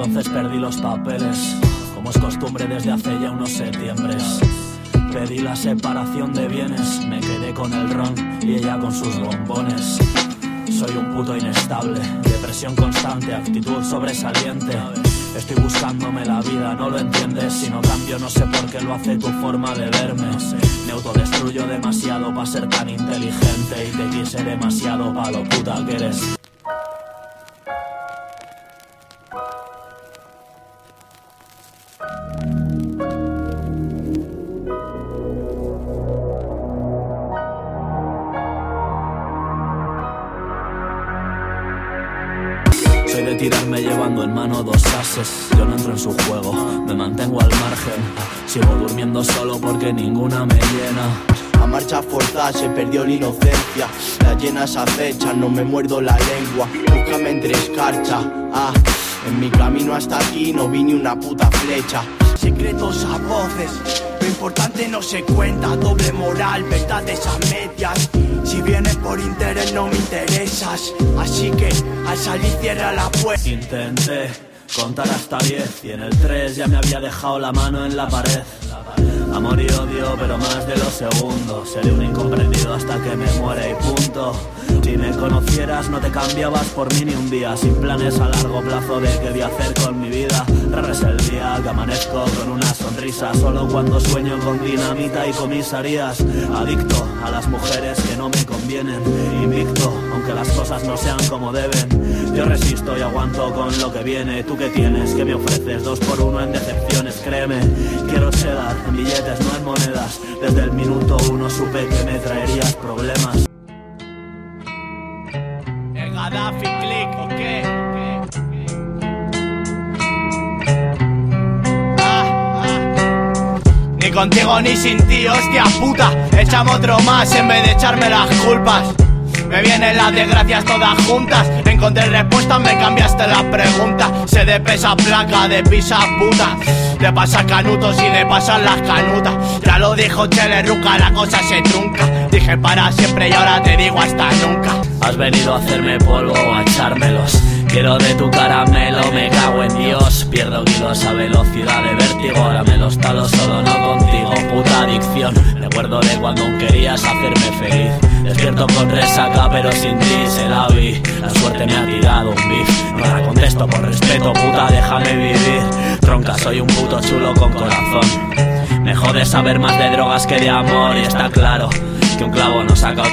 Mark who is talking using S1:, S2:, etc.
S1: entonces perdí los papeles, como es costumbre desde hace ya unos septiembres. Pedí la separación de bienes, me quedé con el ron y ella con sus bombones. Soy un puto inestable, depresión constante, actitud sobresaliente. Estoy buscándome la vida, no lo entiendes. Si no cambio, no sé por qué lo hace tu forma de verme. Me autodestruyo demasiado para ser tan inteligente y te quise demasiado para lo puta que eres. Soy de tirarme llevando en mano dos ases. Yo no entro en su juego, me mantengo al margen. Sigo durmiendo solo porque ninguna me llena.
S2: A marcha forzada se perdió la inocencia. Las llenas acechan, no me muerdo la lengua. Búscame entre escarcha. Ah, en mi camino hasta aquí no vi ni una puta flecha. Secretos a voces, lo importante no se cuenta. Doble moral, verdades a medias. Por interés no me interesas. Así que al salir cierra la puerta.
S1: Intenté contar hasta 10 y en el 3 ya me había dejado la mano en la pared. Amor y odio, pero más de los segundos. Seré un incomprendido hasta que me muere y punto. Si me conocieras, no te cambiabas por mí ni un día. Sin planes a largo plazo de qué voy a hacer con mi vida. Raro el día que amanezco con una sonrisa. Solo cuando sueño con dinamita y comisarías. Adicto a las mujeres que no me convienen. Invicto, aunque las cosas no sean como deben. Yo resisto y aguanto con lo que viene. ¿Tú qué tienes? ¿Qué me ofreces? Dos por uno en decepciones, créeme. Quiero cheddar en billetes, no en monedas. Desde el minuto uno supe que me traerías problemas.
S2: El Gaddafi click, ¿o. Ni contigo ni sin ti, hostia puta. Échame otro más en vez de echarme las culpas. Me vienen las desgracias todas juntas. Encontré respuestas, me cambiaste la pregunta. Se de pesa placa, de pisa puta. De pasar canutos y de pasar las canutas. Ya lo dijo Chele Ruca, la cosa se trunca. Dije para siempre y ahora te digo hasta nunca.
S1: Has venido a hacerme polvo o a echármelos. Quiero de tu caramelo, me cago en Dios. Pierdo kilos a velocidad de vértigo. Ahora me los talo solo, no contigo. Puta adicción. Recuerdo de cuando querías hacerme feliz. Despierto con resaca, pero sin ti se la vi. La suerte me ha tirado un bif. No la contesto por respeto, puta, déjame vivir. Tronca, soy un puto chulo con corazón. Me jode saber más de drogas que de amor. Y está claro que un clavo no saca